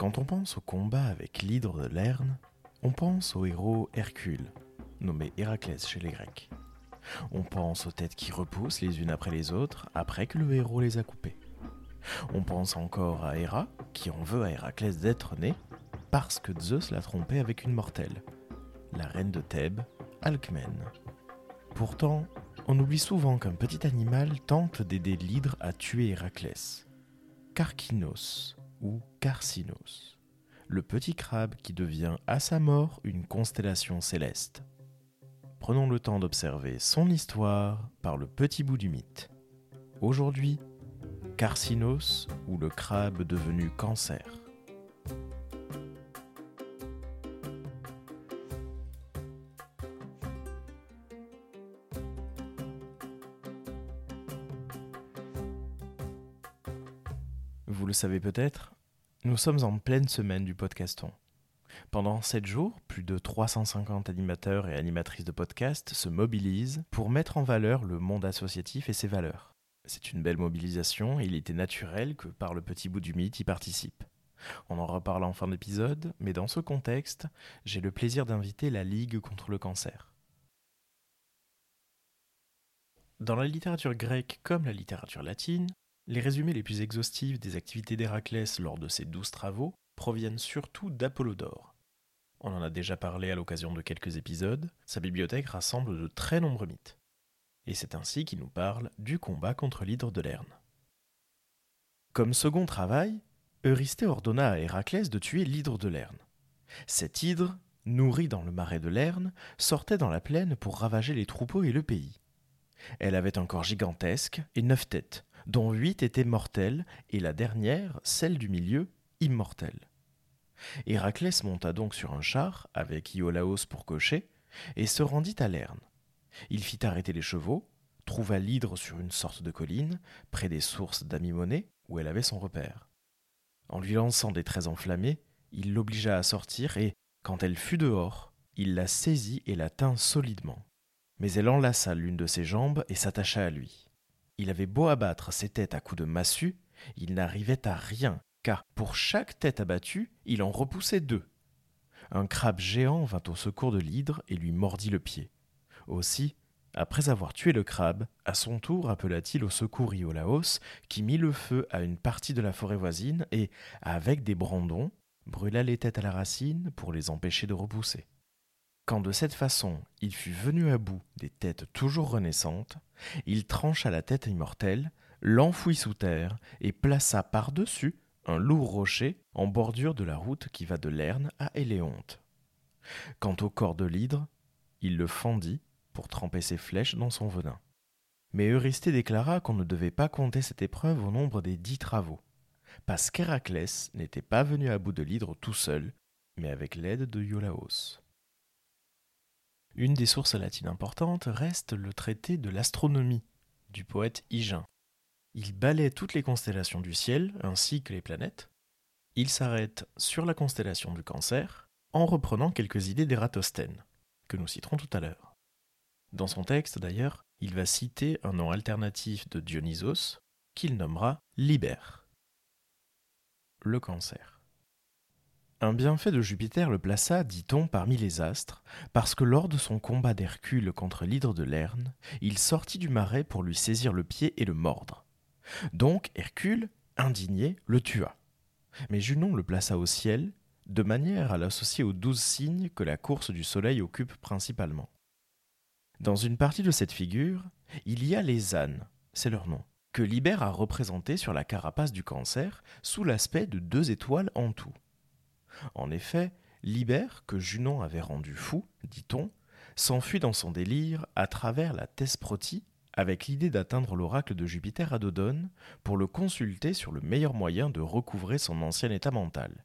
Quand on pense au combat avec l'hydre de Lerne, on pense au héros Hercule, nommé Héraclès chez les Grecs. On pense aux têtes qui repoussent les unes après les autres après que le héros les a coupées. On pense encore à Héra, qui en veut à Héraclès d'être né parce que Zeus l'a trompé avec une mortelle, la reine de Thèbes, Alcmène. Pourtant, on oublie souvent qu'un petit animal tente d'aider l'hydre à tuer Héraclès. Carcinos, ou Carcinos, le petit crabe qui devient à sa mort une constellation céleste. Prenons le temps d'observer son histoire par le petit bout du mythe. Aujourd'hui, Carcinos ou le crabe devenu cancer. Vous le savez peut-être, nous sommes en pleine semaine du podcaston. Pendant 7 jours, plus de 350 animateurs et animatrices de podcast se mobilisent pour mettre en valeur le monde associatif et ses valeurs. C'est une belle mobilisation et il était naturel que par le petit bout du mythe y participe. On en reparle en fin d'épisode, mais dans ce contexte, j'ai le plaisir d'inviter la Ligue contre le cancer. Dans la littérature grecque comme la littérature latine, les résumés les plus exhaustifs des activités d'Héraclès lors de ses douze travaux proviennent surtout d'Apollodore. On en a déjà parlé à l'occasion de quelques épisodes, sa bibliothèque rassemble de très nombreux mythes. Et c'est ainsi qu'il nous parle du combat contre l'hydre de Lerne. Comme second travail, Eurysthée ordonna à Héraclès de tuer l'hydre de Lerne. Cet hydre, nourri dans le marais de Lerne, sortait dans la plaine pour ravager les troupeaux et le pays. Elle avait un corps gigantesque et neuf têtes, dont huit étaient mortelles, et la dernière, celle du milieu, immortelle. Héraclès monta donc sur un char, avec Iolaos pour cocher, et se rendit à Lerne. Il fit arrêter les chevaux, trouva l'hydre sur une sorte de colline, près des sources d'Amimonée, où elle avait son repère. En lui lançant des traits enflammés, il l'obligea à sortir, et, quand elle fut dehors, il la saisit et la tint solidement. Mais elle enlaça l'une de ses jambes et s'attacha à lui. Il avait beau abattre ses têtes à coups de massue, il n'arrivait à rien, car pour chaque tête abattue, il en repoussait deux. Un crabe géant vint au secours de l'hydre et lui mordit le pied. Aussi, après avoir tué le crabe, à son tour appela-t-il au secours Iolaos, qui mit le feu à une partie de la forêt voisine et, avec des brandons, brûla les têtes à la racine pour les empêcher de repousser. Quand de cette façon il fut venu à bout des têtes toujours renaissantes, il trancha la tête immortelle, l'enfouit sous terre et plaça par-dessus un lourd rocher en bordure de la route qui va de Lerne à Éléonte. Quant au corps de l'hydre, il le fendit pour tremper ses flèches dans son venin. Mais Eurysthée déclara qu'on ne devait pas compter cette épreuve au nombre des dix travaux, parce qu'Héraclès n'était pas venu à bout de l'hydre tout seul, mais avec l'aide de Iolaos. Une des sources latines importantes reste le traité de l'astronomie du poète Hygin. Il balaie toutes les constellations du ciel ainsi que les planètes. Il s'arrête sur la constellation du cancer en reprenant quelques idées d'Ératosthène, que nous citerons tout à l'heure. Dans son texte d'ailleurs, il va citer un nom alternatif de Dionysos qu'il nommera Liber. Le cancer. Un bienfait de Jupiter le plaça, dit-on, parmi les astres, parce que lors de son combat d'Hercule contre l'hydre de Lerne, il sortit du marais pour lui saisir le pied et le mordre. Donc Hercule, indigné, le tua. Mais Junon le plaça au ciel, de manière à l'associer aux douze signes que la course du soleil occupe principalement. Dans une partie de cette figure, il y a les ânes, c'est leur nom, que Libère a représentés sur la carapace du cancer sous l'aspect de deux étoiles en tout. En effet, Libère, que Junon avait rendu fou, dit-on, s'enfuit dans son délire à travers la Thesprotie avec l'idée d'atteindre l'oracle de Jupiter à Dodone pour le consulter sur le meilleur moyen de recouvrer son ancien état mental.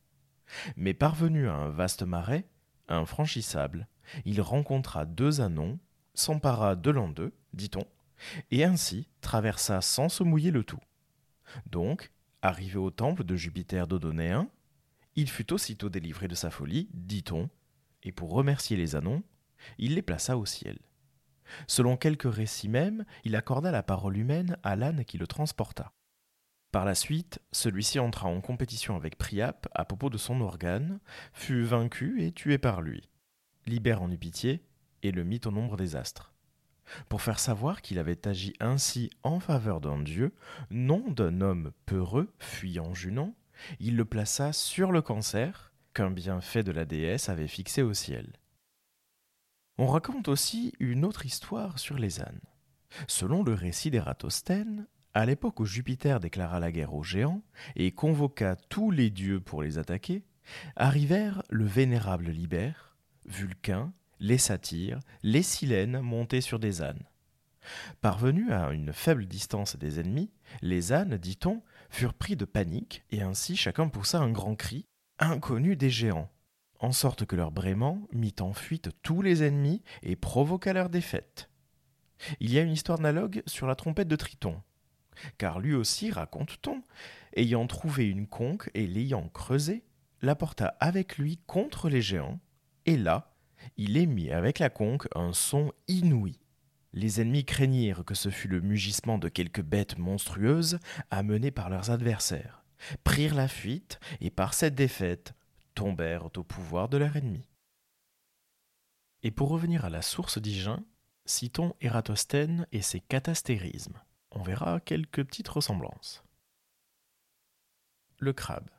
Mais parvenu à un vaste marais, infranchissable, il rencontra deux anons, s'empara de l'un d'eux, dit-on, et ainsi traversa sans se mouiller le tout. Donc, arrivé au temple de Jupiter dodonéen, il fut aussitôt délivré de sa folie, dit-on, et pour remercier les Anons, il les plaça au ciel. Selon quelques récits même, il accorda la parole humaine à l'âne qui le transporta. Par la suite, celui-ci entra en compétition avec Priap à propos de son organe, fut vaincu et tué par lui. Libère en eut pitié et le mit au nombre des astres. Pour faire savoir qu'il avait agi ainsi en faveur d'un dieu, non d'un homme peureux, fuyant Junon, il le plaça sur le cancer qu'un bienfait de la déesse avait fixé au ciel. On raconte aussi une autre histoire sur les ânes. Selon le récit d'Ératosthène, à l'époque où Jupiter déclara la guerre aux géants et convoqua tous les dieux pour les attaquer, arrivèrent le vénérable Libère, Vulcain, les satyres, les silènes montés sur des ânes. Parvenus à une faible distance des ennemis, les ânes, dit-on, furent pris de panique, et ainsi chacun poussa un grand cri, inconnu des géants, en sorte que leur braiement mit en fuite tous les ennemis et provoqua leur défaite. Il y a une histoire analogue sur la trompette de Triton, car lui aussi, raconte-t-on, ayant trouvé une conque et l'ayant creusée, l'apporta avec lui contre les géants, et là, il émit avec la conque un son inouï. Les ennemis craignirent que ce fût le mugissement de quelque bête monstrueuse amenée par leurs adversaires, prirent la fuite et par cette défaite tombèrent au pouvoir de leur ennemi. Et pour revenir à la source d'Igin, citons Ératosthène et ses catastérismes. On verra quelques petites ressemblances. Le crabe.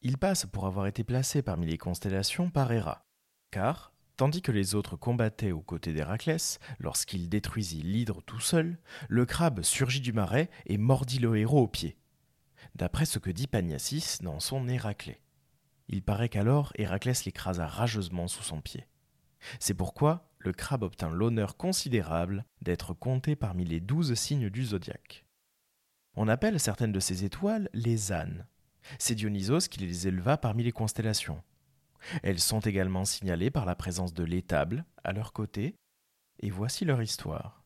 Il passe pour avoir été placé parmi les constellations par Héra, car, Tandis que les autres combattaient aux côtés d'Héraclès, lorsqu'il détruisit l'hydre tout seul, le crabe surgit du marais et mordit le héros au pied. D'après ce que dit Pagnacis dans son Héraclée. Il paraît qu'alors Héraclès l'écrasa rageusement sous son pied. C'est pourquoi le crabe obtint l'honneur considérable d'être compté parmi les douze signes du zodiaque. On appelle certaines de ces étoiles les ânes. C'est Dionysos qui les éleva parmi les constellations. Elles sont également signalées par la présence de l'étable à leur côté, et voici leur histoire.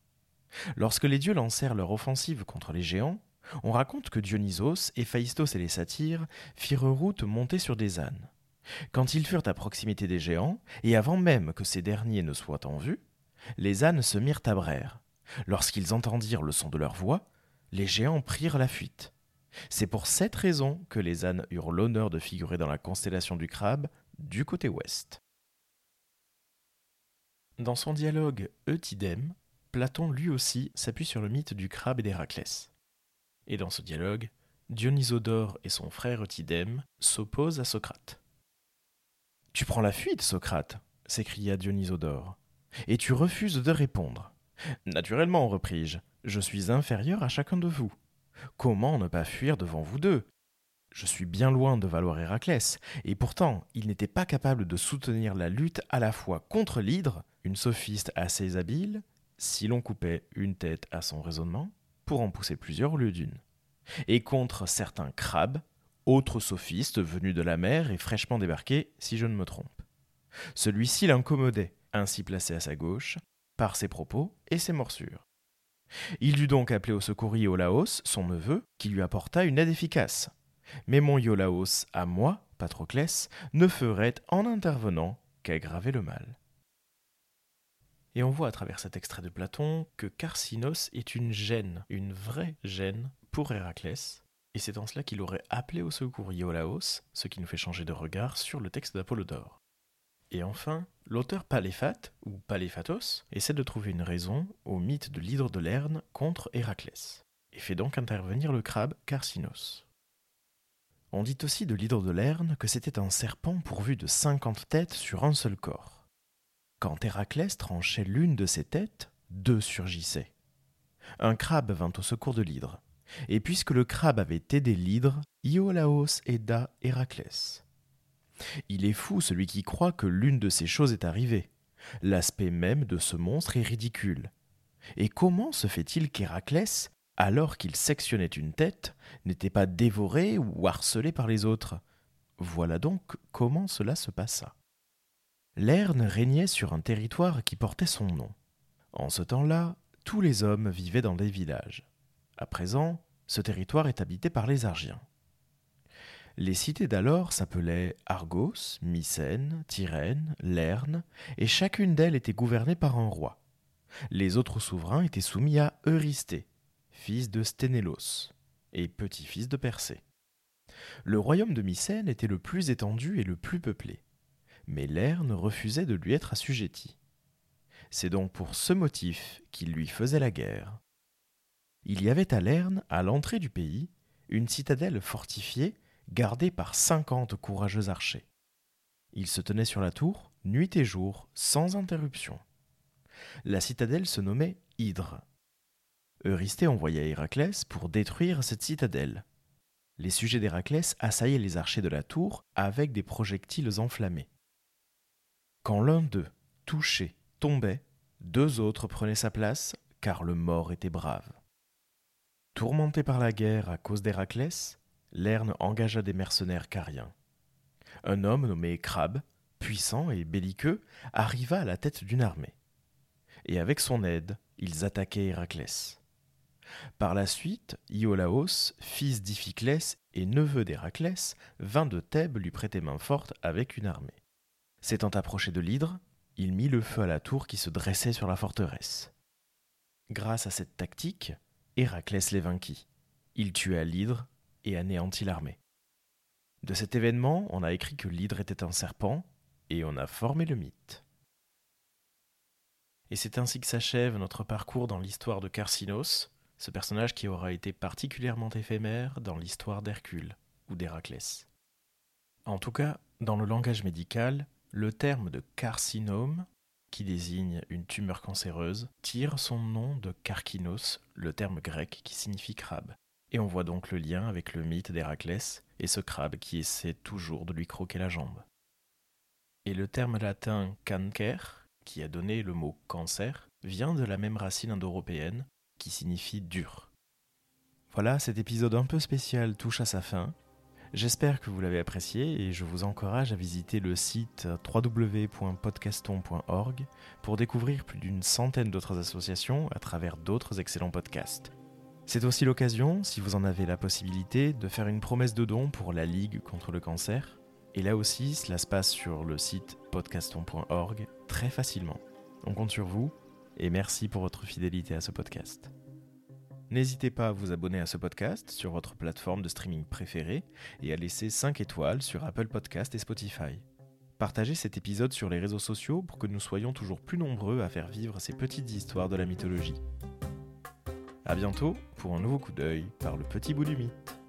Lorsque les dieux lancèrent leur offensive contre les géants, on raconte que Dionysos, Héphaïstos et les satyres firent route montée sur des ânes. Quand ils furent à proximité des géants, et avant même que ces derniers ne soient en vue, les ânes se mirent à brère. Lorsqu'ils entendirent le son de leur voix, les géants prirent la fuite. C'est pour cette raison que les ânes eurent l'honneur de figurer dans la constellation du crabe du côté ouest. Dans son dialogue Eutydème, Platon lui aussi s'appuie sur le mythe du crabe et d'Héraclès. Et dans ce dialogue, Dionysodore et son frère Eutydème s'opposent à Socrate. Tu prends la fuite, Socrate s'écria Dionysodore, et tu refuses de répondre. Naturellement, repris-je, je suis inférieur à chacun de vous. Comment ne pas fuir devant vous deux? Je suis bien loin de valoir Héraclès, et pourtant il n'était pas capable de soutenir la lutte à la fois contre l'hydre, une sophiste assez habile, si l'on coupait une tête à son raisonnement, pour en pousser plusieurs au lieu d'une, et contre certains crabes, autres sophistes venus de la mer et fraîchement débarqués, si je ne me trompe. Celui-ci l'incommodait, ainsi placé à sa gauche, par ses propos et ses morsures. Il dut donc appeler au secours Iolaos, son neveu, qui lui apporta une aide efficace, mais mon Iolaos, à moi, Patroclès, ne ferait, en intervenant, qu'aggraver le mal. Et on voit à travers cet extrait de Platon que Carcinos est une gêne, une vraie gêne pour Héraclès, et c'est en cela qu'il aurait appelé au secours Iolaos, ce qui nous fait changer de regard sur le texte d'Apollodore. Et enfin, l'auteur Paléphate, ou Paléphatos, essaie de trouver une raison au mythe de l'hydre de Lerne contre Héraclès, et fait donc intervenir le crabe Carcinos. On dit aussi de l'hydre de Lerne que c'était un serpent pourvu de cinquante têtes sur un seul corps. Quand Héraclès tranchait l'une de ces têtes, deux surgissaient. Un crabe vint au secours de l'hydre, et puisque le crabe avait aidé l'hydre, Iolaos aida Héraclès. Il est fou celui qui croit que l'une de ces choses est arrivée. L'aspect même de ce monstre est ridicule. Et comment se fait-il qu'Héraclès, alors qu'il sectionnait une tête, n'était pas dévoré ou harcelé par les autres. Voilà donc comment cela se passa. Lerne régnait sur un territoire qui portait son nom. En ce temps-là, tous les hommes vivaient dans des villages. À présent, ce territoire est habité par les Argiens. Les cités d'alors s'appelaient Argos, Mycène, Tyrène, Lerne, et chacune d'elles était gouvernée par un roi. Les autres souverains étaient soumis à Eurysthée, fils de Sténélos. et petit-fils de Persée. Le royaume de Mycène était le plus étendu et le plus peuplé, mais Lerne refusait de lui être assujetti. C'est donc pour ce motif qu'il lui faisait la guerre. Il y avait à Lerne, à l'entrée du pays, une citadelle fortifiée gardée par cinquante courageux archers. Ils se tenaient sur la tour, nuit et jour, sans interruption. La citadelle se nommait Hydre. Eurysthée envoya Héraclès pour détruire cette citadelle. Les sujets d'Héraclès assaillaient les archers de la tour avec des projectiles enflammés. Quand l'un d'eux, touché, tombait, deux autres prenaient sa place, car le mort était brave. Tourmenté par la guerre à cause d'Héraclès, Lerne engagea des mercenaires cariens. Un homme nommé Crabe, puissant et belliqueux, arriva à la tête d'une armée. Et avec son aide, ils attaquaient Héraclès. Par la suite, Iolaos, fils d'Iphiclès et neveu d'Héraclès, vint de Thèbes lui prêter main forte avec une armée. S'étant approché de l'hydre, il mit le feu à la tour qui se dressait sur la forteresse. Grâce à cette tactique, Héraclès les vainquit. Il tua l'hydre et anéantit l'armée. De cet événement, on a écrit que l'hydre était un serpent, et on a formé le mythe. Et c'est ainsi que s'achève notre parcours dans l'histoire de Carcinos, ce personnage qui aura été particulièrement éphémère dans l'histoire d'Hercule ou d'Héraclès. En tout cas, dans le langage médical, le terme de carcinome, qui désigne une tumeur cancéreuse, tire son nom de carcinos, le terme grec qui signifie crabe. Et on voit donc le lien avec le mythe d'Héraclès et ce crabe qui essaie toujours de lui croquer la jambe. Et le terme latin cancer, qui a donné le mot cancer, vient de la même racine indo-européenne qui signifie dur. Voilà, cet épisode un peu spécial touche à sa fin. J'espère que vous l'avez apprécié et je vous encourage à visiter le site www.podcaston.org pour découvrir plus d'une centaine d'autres associations à travers d'autres excellents podcasts. C'est aussi l'occasion, si vous en avez la possibilité, de faire une promesse de don pour la Ligue contre le cancer. Et là aussi, cela se passe sur le site podcaston.org très facilement. On compte sur vous et merci pour votre fidélité à ce podcast. N'hésitez pas à vous abonner à ce podcast sur votre plateforme de streaming préférée et à laisser 5 étoiles sur Apple Podcast et Spotify. Partagez cet épisode sur les réseaux sociaux pour que nous soyons toujours plus nombreux à faire vivre ces petites histoires de la mythologie. A bientôt pour un nouveau coup d'œil par le petit bout du mythe.